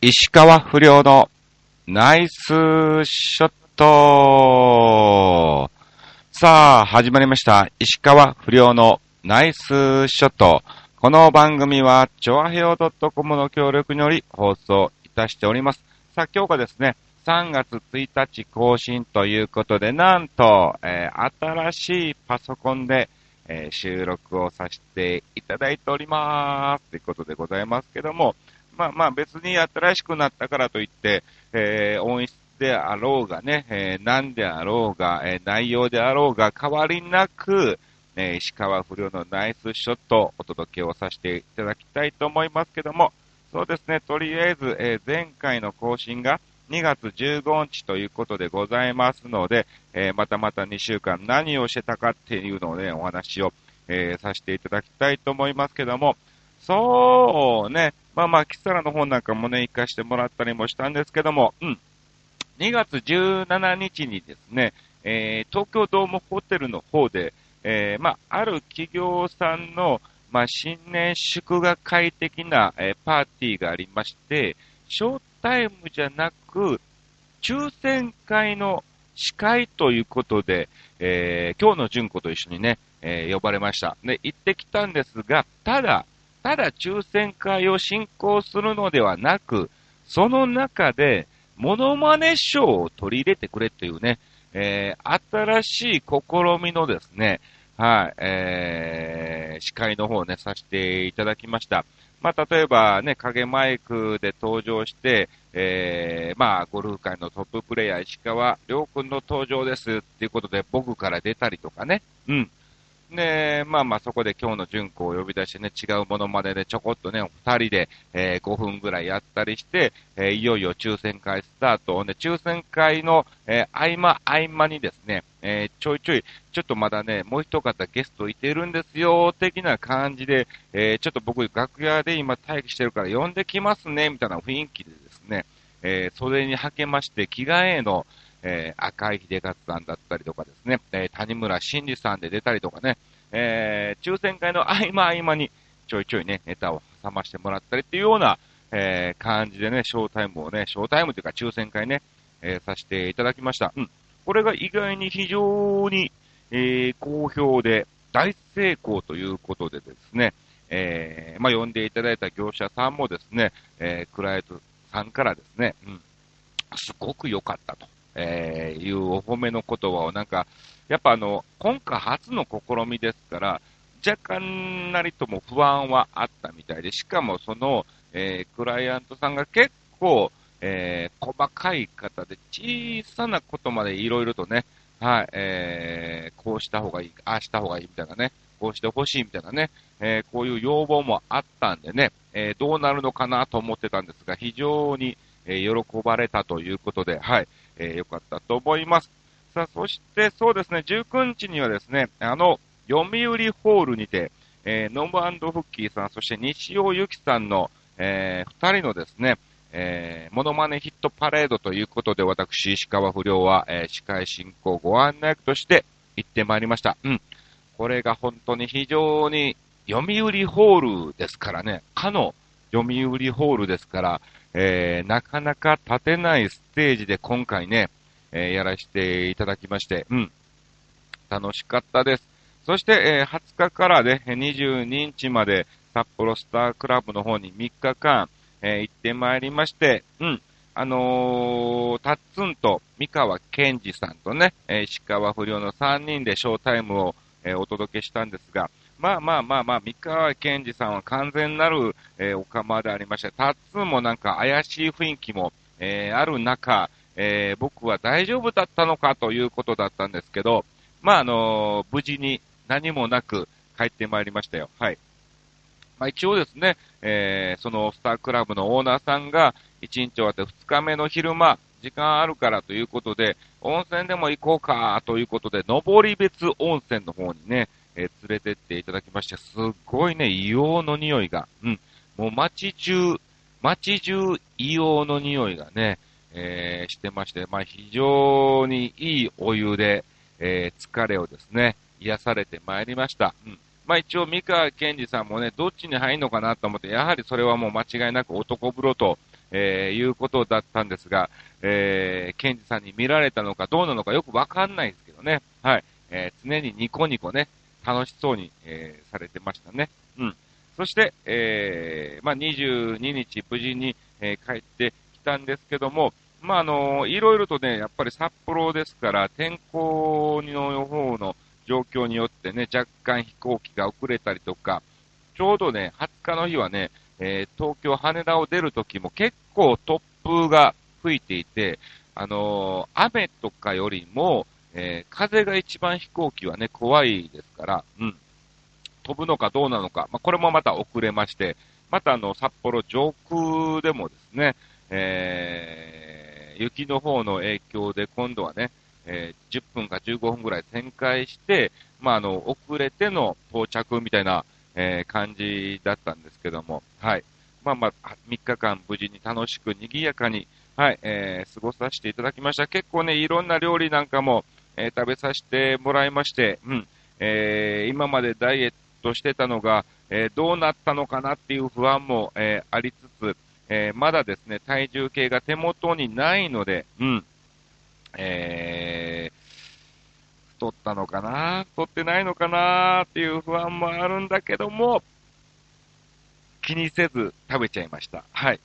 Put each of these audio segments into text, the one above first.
石川不良のナイスショットさあ、始まりました。石川不良のナイスショット。この番組は、チョアヘオ .com の協力により放送いたしております。さあ、今日がですね、3月1日更新ということで、なんと、えー新しいパソコンで、えー収録をさせていただいております。ということでございますけども、まあまあ別に新しくなったからといって、えー音質であろうがね、えー何であろうが、えー内容であろうが変わりなく、えー石川不良のナイスショットをお届けをさせていただきたいと思いますけども、そうですね、とりあえず、えー前回の更新が2月15日ということでございますので、えーまたまた2週間何をしてたかっていうのをね、お話を、えーさせていただきたいと思いますけども、そうね、まあまあ、キサラの方なんかもね、行かしてもらったりもしたんですけども、うん。2月17日にですね、えー東京ドームホテルの方で、えーまあ、ある企業さんの、まあ、新年祝賀会的な、えーパーティーがありまして、ショータイムじゃなく、抽選会の司会ということで、えー今日の純子と一緒にね、えー呼ばれました。で、行ってきたんですが、ただ、ただ抽選会を進行するのではなく、その中で、モノマネショーを取り入れてくれというね、えー新しい試みのですね、はい、えー司会の方をね、させていただきました。まあ、例えばね、影マイクで登場して、えーまあ、ゴルフ界のトッププレイヤー、石川亮君の登場ですっていうことで、僕から出たりとかね、うん。で、まあまあそこで今日の純子を呼び出してね、違うものまででちょこっとね、二人で、えー5分ぐらいやったりして、えーいよいよ抽選会スタート。で、抽選会の、えー合間合間にですね、えーちょいちょい、ちょっとまだね、もう一方ゲストいてるんですよ、的な感じで、えーちょっと僕楽屋で今待機してるから呼んできますね、みたいな雰囲気でですね、えー袖にはけまして、着替えの、えー赤井秀勝さんだったりとかですね、えー谷村新司さんで出たりとかね、えー抽選会の合間合間にちょいちょいね、ネタを挟ましてもらったりっていうような、えー感じでね、ショータイムをね、ショータイムというか抽選会ね、えーさせていただきました。うん。これが意外に非常に、えー好評で大成功ということでですね、えーまあ、呼んでいただいた業者さんもですね、えークライアントさんからですね、うん、すごく良かったと、えーいうお褒めの言葉をなんか、やっぱあの、今回初の試みですから、若干なりとも不安はあったみたいで、しかもその、えークライアントさんが結構、えー細かい方で小さなことまでいろいろとね、はい、えーこうした方がいい、ああした方がいいみたいなね、こうしてほしいみたいなね、えーこういう要望もあったんでね、えーどうなるのかなと思ってたんですが、非常に、えー喜ばれたということで、はい、えーよかったと思います。さあ、そしてそうですね、19日にはですね、あの、読売ホールにて、えーノムフッキーさん、そして西尾由紀さんの、えー二人のですね、えーモノマネヒットパレードということで、私、石川不良は、えー司会進行ご案内役として行ってまいりました。うん。これが本当に非常に、読売ホールですからね、かの読売ホールですから、えーなかなか立てないステージで今回ね、えーやらせていただきまして、うん。楽しかったです。そして、えー20日からね、22日まで札幌スタークラブの方に3日間、えー行ってまいりまして、うん。あのー、タッツンと三河健二さんとね、え石川不良の3人でショータイムを、えお届けしたんですが、まあまあまあまあ、三河健二さんは完全なる、えーお釜でありまして、タッツンもなんか怪しい雰囲気も、えーある中、えー僕は大丈夫だったのかということだったんですけど、まああのー無事に何もなく帰ってまいりましたよ。はい。まあ一応ですね、えーそのスタークラブのオーナーさんが1日終わって2日目の昼間、時間あるからということで、温泉でも行こうかということで、登別温泉の方にね、えー連れてっていただきまして、すっごいね、硫黄の匂いが、うん、もう街中、街中硫黄の匂いがね、えーしてまして、まあ非常にいいお湯で、えー疲れをですね、癒されてまいりました。うん。まあ一応、三河健二さんもね、どっちに入るのかなと思って、やはりそれはもう間違いなく男風呂と、えー、いうことだったんですが、えー、ケンジさんに見られたのかどうなのかよくわかんないですけどね。はい。えー、常にニコニコね、楽しそうに、えー、されてましたね。うん。そして、えー、まあ、22日無事に、えー、帰ってきたんですけども、まあ、あのいろいろとね、やっぱり札幌ですから、天候の方の状況によってね、若干飛行機が遅れたりとか、ちょうどね、20日の日はね、えー、東京、羽田を出るときも結構突風が吹いていて、あのー、雨とかよりも、えー、風が一番飛行機はね、怖いですから、うん。飛ぶのかどうなのか、まあ、これもまた遅れまして、またあの、札幌上空でもですね、えー、雪の方の影響で今度はね、えー、10分か15分ぐらい展開して、まあ、あの、遅れての到着みたいな、えー、感じだったんですけども、はい。まあまあ、3日間無事に楽しく賑やかに、はい、えー、過ごさせていただきました。結構ね、いろんな料理なんかも、えー、食べさせてもらいまして、うん、えー、今までダイエットしてたのが、えー、どうなったのかなっていう不安も、え、ありつつ、え、まだですね、体重計が手元にないので、うん、え、太ったのかな？太ってないのかな？っていう不安もあるんだけども、気にせず食べちゃいました。はい。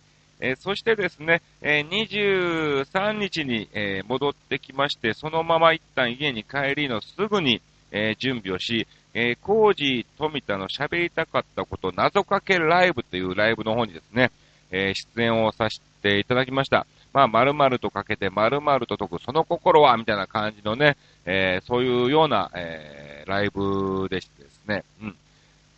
えー、そしてですね、えー、23日に、えー、戻ってきまして、そのまま一旦家に帰りのすぐに、え準備をし、えー、コージ富田の喋りたかったこと、謎かけライブというライブの方にですね、え出演をさせていただきました。まあ、〇〇とかけて〇〇と解く、その心は、みたいな感じのね、え、そういうような、え、ライブでしてですね、うん。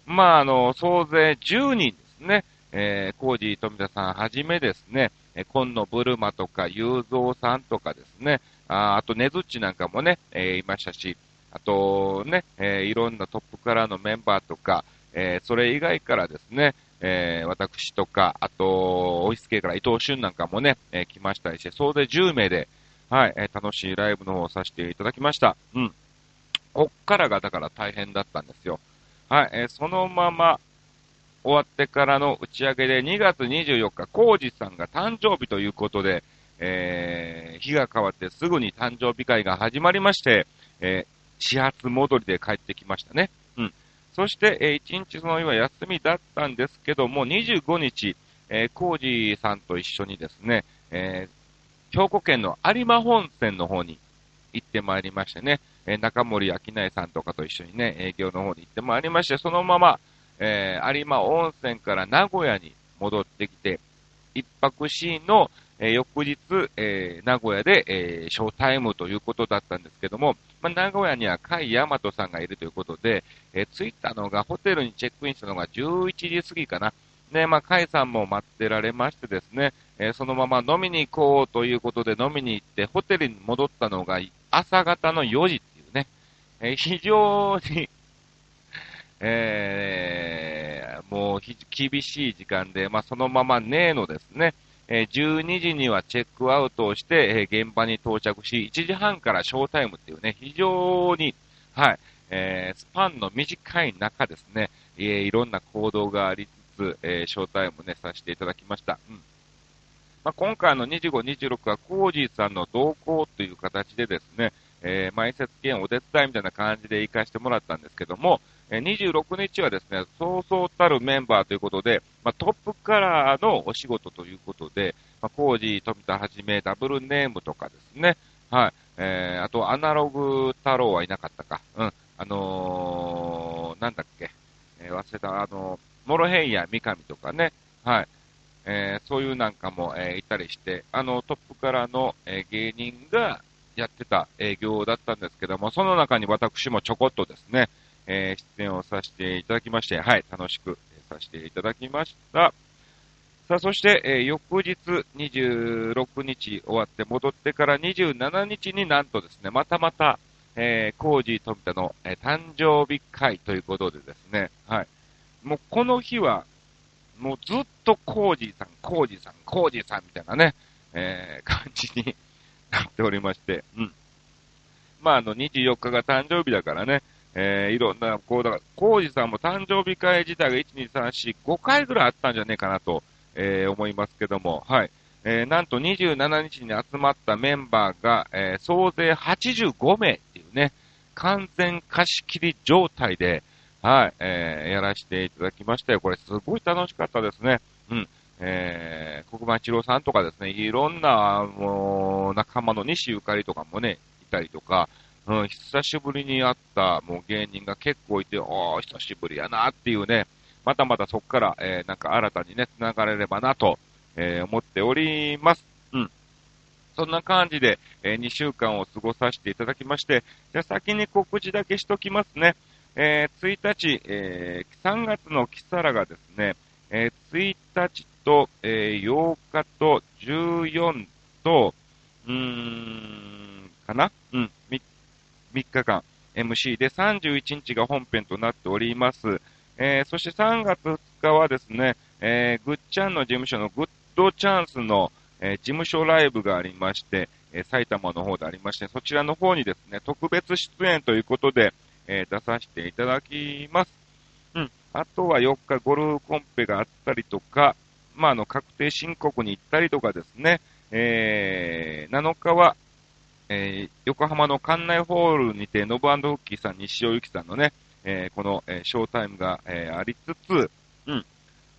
まあ、あの、総勢10人ですね、えー、コージー富田さんはじめですね、えー、今野ブルマとか、雄三さんとかですね、ああと、ねずっちなんかもね、えー、いましたし、あとね、えー、いろんなトップからのメンバーとか、えー、それ以外からですね、えー、私とか、あと、オフィス系から伊藤俊なんかもね、えー、来ましたりして、総勢10名で、はい、えー、楽しいライブの方をさせていただきました。うん。こっからがだから大変だったんですよ。はい、えー、そのまま終わってからの打ち上げで2月24日、コージさんが誕生日ということで、えー、日が変わってすぐに誕生日会が始まりまして、えー、始発戻りで帰ってきましたね。うんそして、えー、1日その日は休みだったんですけども、25日、えー、コージーさんと一緒にですね、えー、兵庫県の有馬本線の方に行ってまいりましてね、えー、中森明内さんとかと一緒にね、営業の方に行ってまいりまして、そのまま、えー、有馬温泉から名古屋に戻ってきて、一泊シーンの、えー、翌日、えー、名古屋で、えー、ショータイムということだったんですけども、まあ、名古屋には甲斐大和さんがいるということで、えー、着いたのが、ホテルにチェックインしたのが11時過ぎかな。ね、まあ、甲斐さんも待ってられましてですね、えー、そのまま飲みに行こうということで飲みに行って、ホテルに戻ったのが朝方の4時っていうね、えー、非常にえー、もう厳しい時間で、まあ、そのままねえのですね、え、12時にはチェックアウトをして、え、現場に到着し、1時半からショータイムっていうね、非常に、はい、えー、スパンの短い中ですね、えー、いろんな行動がありつつ、えー、ショータイムね、させていただきました。うんまあ、今回の25、26はコージーさんの同行という形でですね、えー、前説兼お手伝いみたいな感じで行かしてもらったんですけども、え26日はですね、そうそうたるメンバーということで、まあ、トップカラーのお仕事ということで、まあ、コージー、富田はじめ、ダブルネームとかですね、はい、えー、あと、アナログ太郎はいなかったか、うん、あのー、なんだっけ、えー、忘れた、あのー、モロヘイヤ、三上とかね、はい、えー、そういうなんかも、えー、いたりして、あの、トップからの、えー、芸人がやってた営業だったんですけども、その中に私もちょこっとですね、えー、出演をさせていただきまして、はい、楽しく、させていただきました。さあ、そして、えー、翌日26日終わって戻ってから27日になんとですね、またまた、えー、コージー富田の、えー、誕生日会ということでですね、はい。もうこの日は、もうずっとコージーさん、コージーさん、コージーさんみたいなね、えー、感じになっておりまして、うん。まあ、あの、24日が誕生日だからね、えー、いろんな、こう、だから、コージさんも誕生日会自体が1、2、3、4、5回ぐらいあったんじゃねえかなと、えー、思いますけども、はい。えー、なんと27日に集まったメンバーが、えー、総勢85名っていうね、完全貸し切り状態で、はい、えー、やらせていただきましたよ。これすごい楽しかったですね。うん。えー、国番一郎さんとかですね、いろんな、もう、仲間の西ゆかりとかもね、いたりとか、うん、久しぶりに会った、もう芸人が結構いて、おー、久しぶりやなっていうね、またまたそこから、えー、なんか新たにね、繋がれればなと、えー、思っております。うん。そんな感じで、えー、2週間を過ごさせていただきまして、じゃあ先に告知だけしときますね。えー、1日、えー、3月のキサラがですね、えー、1日と、えー、8日と14と、うーん、かな？うん、3, 3日間 MC で31日が本編となっております。えー、そして3月2日はですね、えー、ぐっちゃんの事務所のグッドチャンスの、えー、事務所ライブがありまして、え、埼玉の方でありまして、そちらの方にですね、特別出演ということで、え、出させていただきます。うん。あとは4日ゴルフコンペがあったりとか、まあ、あの、確定申告に行ったりとかですね、えー、7日は、えー、横浜の館内ホールにて、ノブフッキーさん、西尾由紀さんのね、えー、この、えー、ショータイムが、えー、ありつつ、うん。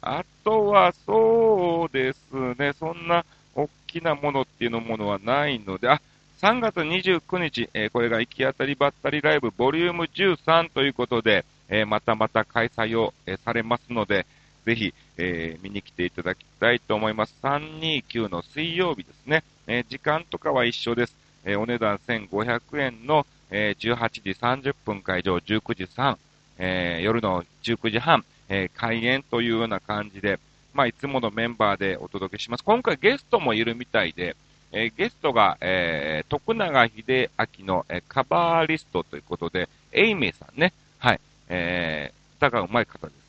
あとは、そうですね、そんな大きなものっていうのものはないので、あ、3月29日、えー、これが行き当たりばったりライブボリューム13ということで、えー、またまた開催を、えー、されますので、ぜひ、え見に来ていただきたいと思います。329の水曜日ですね。え時間とかは一緒です。えお値段1500円の、え18時30分会場、19時3、え夜の19時半、え開演というような感じで、まあ、いつものメンバーでお届けします。今回ゲストもいるみたいで、えゲストが、えー、徳永秀明の、えカバーリストということで、エイメイさんね、はい、えー、歌が上手い方です、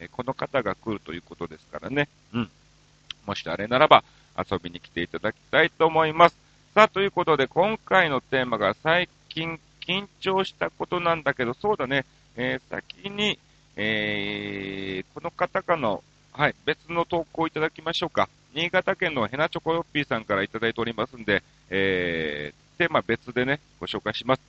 えこの方が来るということですからね、うん。もしあれならば、遊びに来ていただきたいと思います。さあ、ということで、今回のテーマが最近緊張したことなんだけど、そうだね、えー、先に、えー、この方からの、はい、別の投稿いただきましょうか。新潟県のヘナチョコヨッピーさんからいただいておりますんで、えー、テーマ別でね、ご紹介します。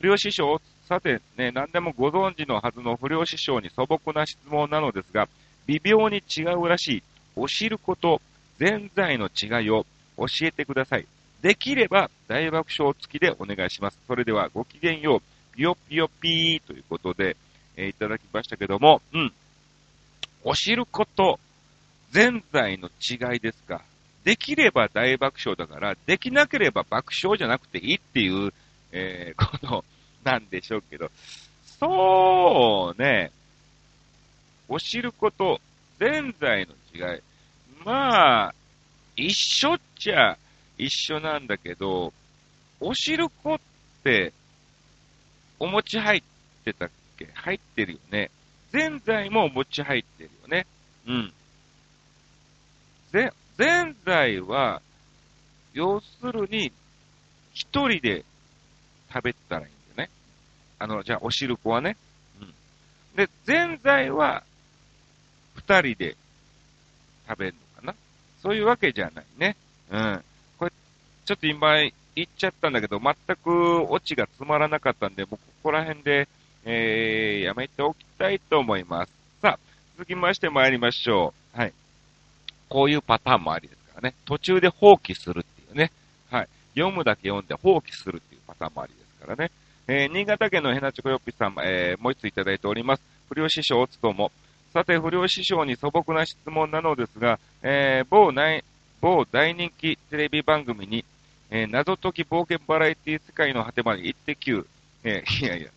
不良師匠、さてね、何でもご存知のはずの不良師匠に素朴な質問なのですが、微妙に違うらしい、お知ること、ぜんざいの違いを教えてください。できれば大爆笑付きでお願いします。それではごきげんよう、ぴよぴよぴーということで、えー、いただきましたけども、うん。お知ること、ぜんざいの違いですか。できれば大爆笑だから、できなければ爆笑じゃなくていいっていう、えー、ことなんでしょうけど、そうね、お知ること、ぜんざいの違い。まあ、一緒っちゃ一緒なんだけど、おしるこって、お餅入ってたっけ？入ってるよね。ぜんざいもお餅入ってるよね。うん。ぜ、ぜんざいは、要するに、一人で食べたらいい。あの、じゃあ、おしるこはね。うん。で、ぜんざいは、二人で食べるのかなそういうわけじゃないね。うん。ちょっと今言っちゃったんだけど、全くオチがつまらなかったんで、もうここら辺で、えー、やめておきたいと思います。さあ、続きまして参りましょう。はい。こういうパターンもありですからね。途中で放棄するっていうね。はい。読むだけ読んで放棄するっていうパターンもありですからね。えー、新潟県のヘナチョコヨッピさん、えー、もう一ついただいております。不良師匠おつとも。さて、不良師匠に素朴な質問なのですが、えー、某内、某大人気テレビ番組にえー、謎解き冒険バラエティ世界の果てまで行ってきゅうえー、いやいや、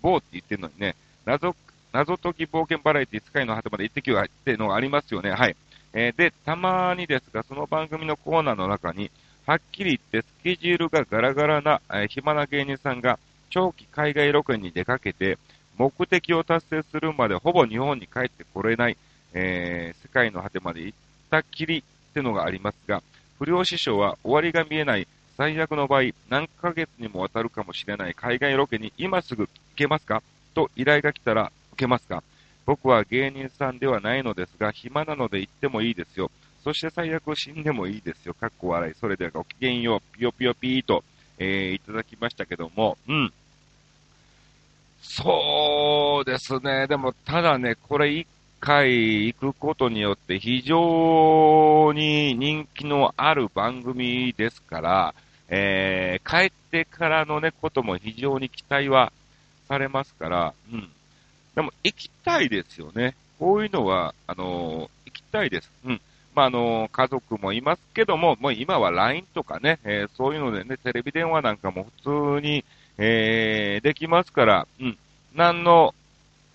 棒って言ってんのにね、謎、謎解き冒険バラエティ世界の果てまで行ってきゅうっていうのがありますよね。はい。えー、で、たまにですが、その番組のコーナーの中に、はっきり言ってスケジュールがガラガラな、えー、暇な芸人さんが長期海外ロケに出かけて、目的を達成するまでほぼ日本に帰ってこれない、えー、世界の果てまで行ったきりってのがありますが、不良師匠は終わりが見えない最悪の場合、何ヶ月にもわたるかもしれない海外ロケに今すぐ行けますか？と依頼が来たら受けますか？僕は芸人さんではないのですが、暇なので行ってもいいですよ。そして最悪死んでもいいですよ。かっこ笑い。それではごきげんよう、ぴよぴよぴーと、えー、いただきましたけども、うん。そうですね。でも、ただね、これ一回行くことによって非常に人気のある番組ですから、えー、帰ってからのね、ことも非常に期待はされますから、うん。でも、行きたいですよね。こういうのは、あのー、行きたいです。うん。まあ、あの、家族もいますけども、もう今は LINE とかね、えー、そういうのでね、テレビ電話なんかも普通に、えー、できますから、うん。何の、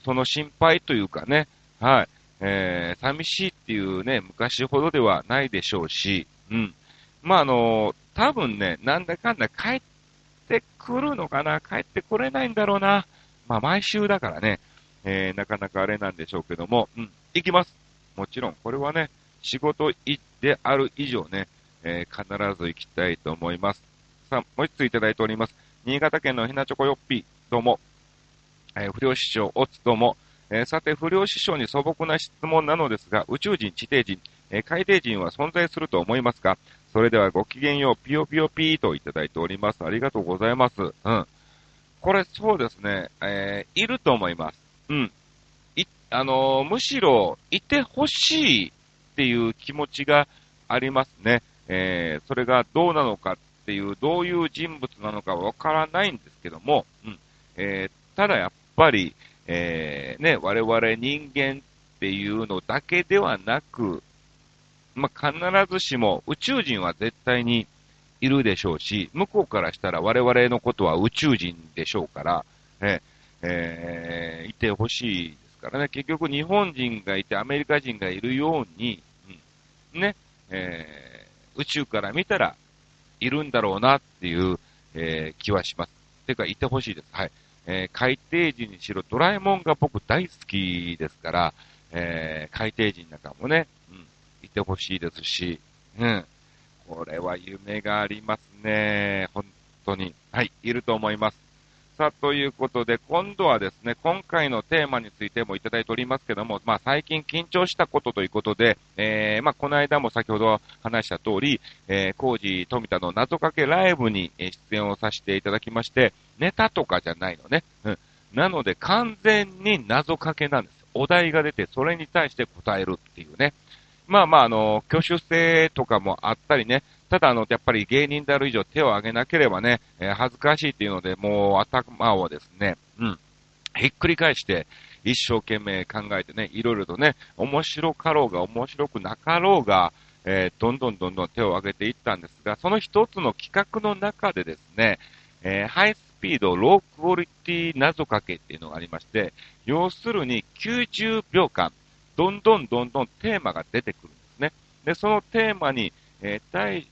その心配というかね、はい、えー、寂しいっていうね、昔ほどではないでしょうし、うん。まあ、あの多分ね、なんだかんだ帰ってくるのかな帰ってこれないんだろうな。まあ、毎週だからね、えー、なかなかあれなんでしょうけども、うん、行きます。もちろん、これはね、仕事である以上ね、えー、必ず行きたいと思います。さあ、もう一ついただいております。新潟県のひなチョコよっぴ、どうも。えー、不良師匠、おつどうも。えー、さて、不良師匠に素朴な質問なのですが、宇宙人、地底人、え、海底人は存在すると思いますか？それではごきげんよう、ぴよぴよぴーといただいております。ありがとうございます。うん。これ、そうですね、え、いると思います。うん。い、あの、むしろ、いてほしいっていう気持ちがありますね。えー、それがどうなのかっていう、どういう人物なのかわからないんですけども、うん。えー、ただやっぱり、えー、ね、我々人間っていうのだけではなく、まあ、必ずしも宇宙人は絶対にいるでしょうし、向こうからしたら我々のことは宇宙人でしょうから、ね、えー、いてほしいからね。結局日本人がいてアメリカ人がいるように、うん、ね、えー、宇宙から見たらいるんだろうなっていう、えー、気はします。てか、いてほしいです。はい。えー、海底人にしろ、ドラえもんが僕大好きですから、えー、海底人なんかもね、うん、いてほしいですし、うん。これは夢がありますね。本当に。はい、いると思います。さあ、ということで、今度はですね、今回のテーマについてもいただいておりますけども、まあ、最近緊張したことということで、えー、まあ、この間も先ほど話した通り、えー、コー富田の謎かけライブに出演をさせていただきまして、ネタとかじゃないのね。うん。なので、完全に謎かけなんです。お題が出て、それに対して答えるっていうね。まあまあ、あの、挙手制とかもあったりね、ただ、あの、やっぱり芸人である以上手を挙げなければね、えー、恥ずかしいっていうので、もう頭をですね、うん、ひっくり返して、一生懸命考えてね、いろいろとね、面白かろうが面白くなかろうが、えー、どんどんどんどん手を挙げていったんですが、その一つの企画の中でですね、えー、ハイスピードロークオリティ謎かけっていうのがありまして、要するに90秒間、どんどんどんどんテーマが出てくるんですね。で、そのテーマに、えー、対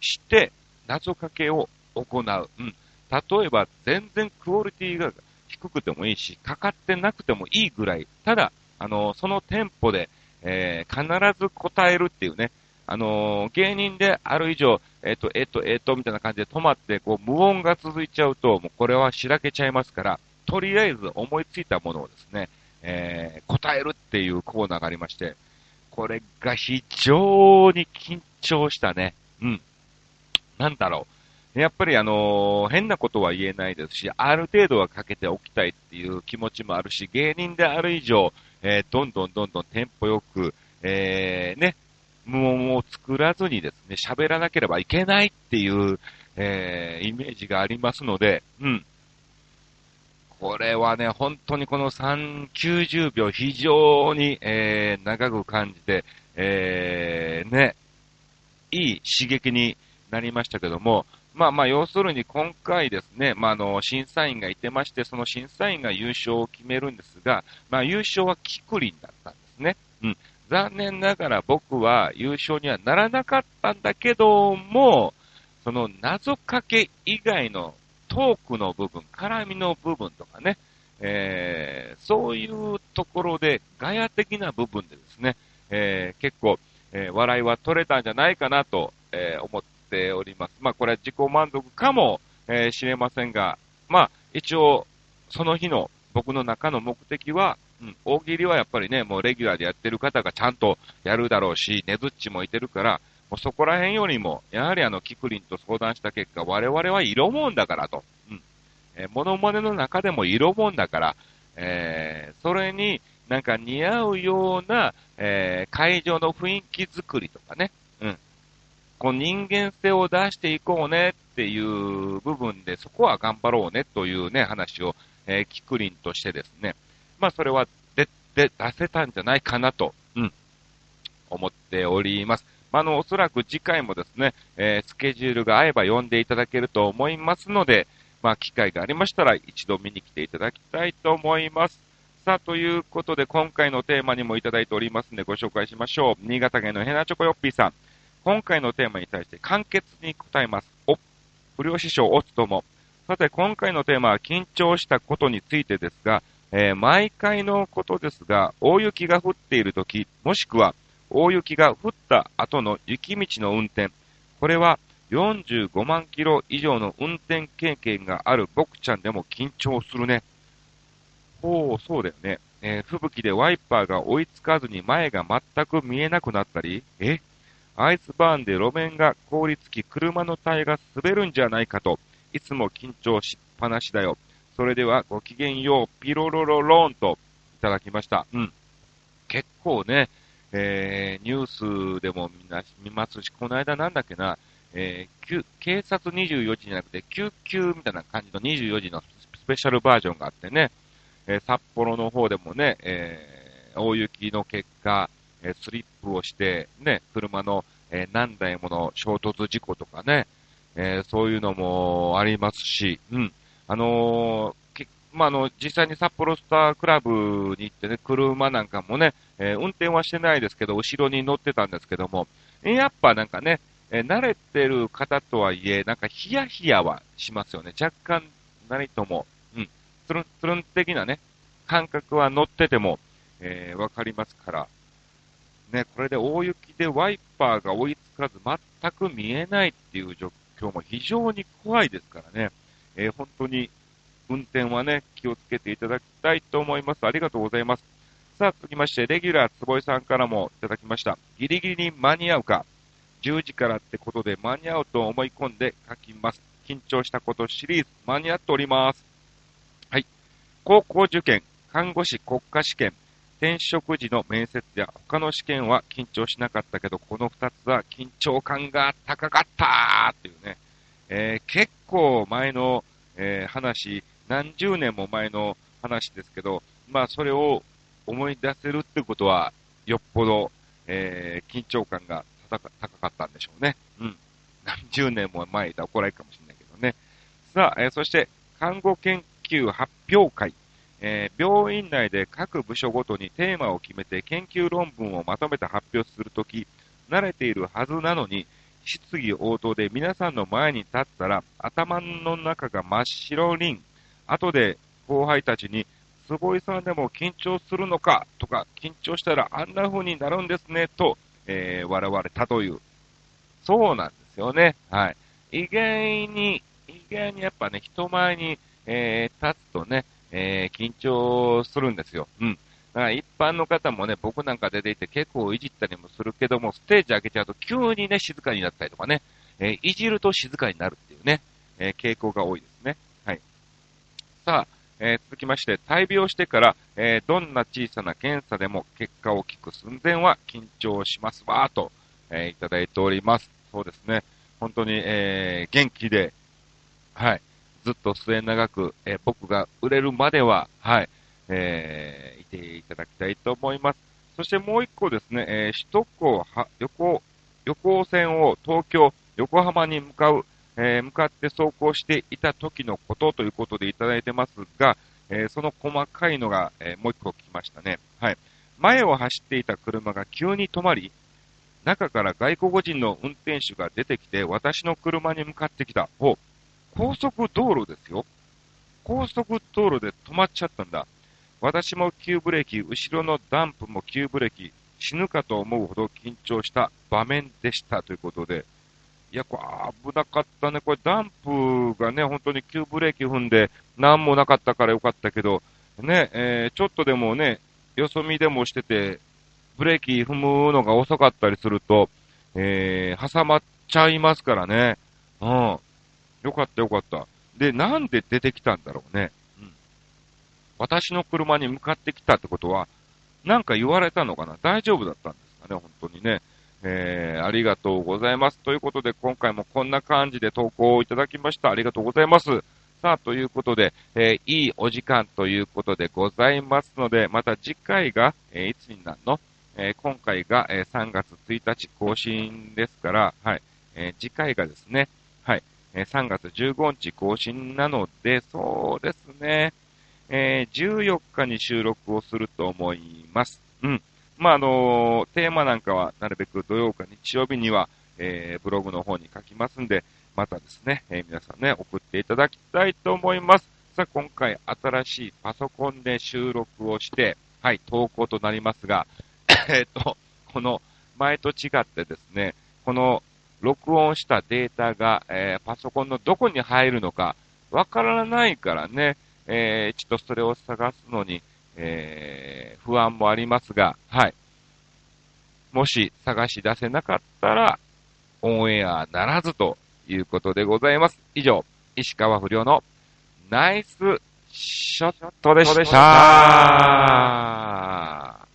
して謎かけを行う。うん。例えば、全然クオリティが低くてもいいし、かかってなくてもいいぐらい、ただ、あの、そのテンポで、えー、必ず答えるっていうね、あのー、芸人である以上、えっ、ー、と、えっ、と、えっ、と、みたいな感じで止まって、こう、無音が続いちゃうと、もうこれはしらけちゃいますから、とりあえず思いついたものをですね、えー、答えるっていうコーナーがありまして、これが非常に緊張したね。うん。なんだろう。やっぱりあの、変なことは言えないですし、ある程度はかけておきたいっていう気持ちもあるし、芸人である以上、えー、どんどんどんどんテンポよく、えー、ね、無音を作らずにですね、喋らなければいけないっていう、えー、イメージがありますので、うん。これはね、本当にこの3、90秒非常に、えー、長く感じて、えー、ね、いい刺激になりましたけども、まあまあ、要するに今回ですね、まあ、の、審査員がいてまして、その審査員が優勝を決めるんですが、まあ、優勝はキクリンだったんですね。うん。残念ながら僕は優勝にはならなかったんだけども、その謎かけ以外のトークの部分、絡みの部分とかね、えー、そういうところで、ガヤ的な部分でですね、えー、結構、えー、笑いは取れたんじゃないかなと、え、思ってております。まあ、これは自己満足かも、えー、知れませんが、まあ、一応、その日の僕の中の目的はうん、大喜利はやっぱりね、もうレギュラーでやってる方がちゃんとやるだろうし、ねずっちもいてるから、もうそこら辺よりも、やはりあの、キクリンと相談した結果、我々は色もんだからと。うん。えー、モノマネの中でも色もんだから、えー、それになんか似合うような、えー、会場の雰囲気作りとかね。こう人間性を出していこうねっていう部分で、そこは頑張ろうねというね、話を、えー、キクリンとしてですね。まあ、それは、で、で、出せたんじゃないかなと、うん、思っております。まあの、おそらく次回もですね、えー、スケジュールが合えば読んでいただけると思いますので、まあ、機会がありましたら一度見に来ていただきたいと思います。さあ、ということで、今回のテーマにもいただいておりますので、ご紹介しましょう。新潟県のヘナチョコヨッピーさん。今回のテーマに対して簡潔に答えます。お、不良師匠、おつとも。さて、今回のテーマは緊張したことについてですが、えー、毎回のことですが、大雪が降っているとき、もしくは大雪が降った後の雪道の運転。これは45万キロ以上の運転経験がある僕ちゃんでも緊張するね。ほう、そうだよね。えー、吹雪でワイパーが追いつかずに前が全く見えなくなったり、え？アイスバーンで路面が凍りつき車のタイが滑るんじゃないかと、いつも緊張しっぱなしだよ。それではごきげんよう、ピロロロローンといただきました。うん。結構ね、えー、ニュースでもみんな見ますし、この間なんだっけな、えー、警察24時じゃなくて、救急みたいな感じの24時のスペシャルバージョンがあってね、えー、札幌の方でもね、えー、大雪の結果、えスリップをして、ね、車の、え何台もの衝突事故とかね、えそういうのもありますし、うん。あのまあ、の、実際に札幌スタークラブに行ってね、車なんかもね、えー、運転はしてないですけど、後ろに乗ってたんですけども、やっぱなんかね、えー、慣れてる方とはいえ、なんかヒヤヒヤはしますよね。若干、何とも、うん、つるん、つるん的なね、感覚は乗ってても、えー、わかりますから、ね、これで大雪でワイパーが追いつかず全く見えないっていう状況も非常に怖いですからね、えー、本当に運転はね、気をつけていただきたいと思います。ありがとうございます。さあ、続きまして、レギュラー坪井さんからもいただきました。ギリギリに間に合うか ?10 時からってことで間に合うと思い込んで書きます。緊張したことシリーズ、間に合っております。はい。高校受験、看護師国家試験、転職時の面接や他の試験は緊張しなかったけど、この2つは緊張感が高かったっていうね、えー、結構前の、えー、話何十年も前の話ですけど、まあそれを思い出せるってことは、よっぽど、えー、緊張感が高かったんでしょうね。うん。何十年も前だ怒られるかもしれないけどね。さあ、えー、そして、看護研究発表会。えー、病院内で各部署ごとにテーマを決めて研究論文をまとめて発表するとき、慣れているはずなのに、質疑応答で皆さんの前に立ったら、頭の中が真っ白に後で後輩たちに、坪井さんでも緊張するのかとか、緊張したらあんな風になるんですね、と、えー、笑われたという。そうなんですよね。はい。意外に、意外にやっぱね、人前に、えー、立つとね、えー、緊張するんですよ。うん。だから一般の方もね、僕なんか出ていて結構いじったりもするけども、ステージ上げちゃうと急にね、静かになったりとかね、えー、いじると静かになるっていうね、えー、傾向が多いですね。はいさあ、えー、続きまして、大病してから、え、どんな小さな検査でも結果を聞く寸前は緊張しますわ、と、えー、いただいております。そうですね。本当に、え元気で、はい、ずっと末永く、え僕が売れるまでは、はい、えーいていただきたいと思います。そしてもう一個ですね、え首都高は、旅行、旅行船を東京、横浜に向かう、えー、向かって走行していた時のことということでいただいてますが、えー、その細かいのが、えー、もう一個来ましたね。はい。前を走っていた車が急に止まり、中から外国人の運転手が出てきて、私の車に向かってきた。お、高速道路ですよ。高速道路で止まっちゃったんだ。私も急ブレーキ、後ろのダンプも急ブレーキ、死ぬかと思うほど緊張した場面でしたということで、いや、これ危なかったね。これダンプがね、本当に急ブレーキ踏んで、何もなかったからよかったけど、ね、えー、ちょっとでもね、よそ見でもしてて、ブレーキ踏むのが遅かったりすると、えー、挟まっちゃいますからね。うん。よかったよかった。で、なんで出てきたんだろうね。うん。私の車に向かってきたってことは、なんか言われたのかな？大丈夫だったんですかね、本当にね。えー、ありがとうございます。ということで、今回もこんな感じで投稿をいただきました。ありがとうございます。さあ、ということで、えー、いいお時間ということでございますので、また次回が、えー、いつになるの？えー、今回が、え3月1日更新ですから、はい、え次回がですね、はい、え3月15日更新なので、そうですね、え14日に収録をすると思います。うん。まあ、あのー、テーマなんかはなるべく土曜か日曜日には、えー、ブログの方に書きますんで、またですね、え、皆さんね、送っていただきたいと思います。さあ、今回新しいパソコンで収録をして、はい、投稿となりますが、えっと、この前と違ってですね、この録音したデータが、えー、パソコンのどこに入るのかわからないからね、えー、ちょっとそれを探すのに、えー、不安もありますが、はい。もし探し出せなかったら、オンエアならずということでございます。以上、石川不良のナイスショットでした。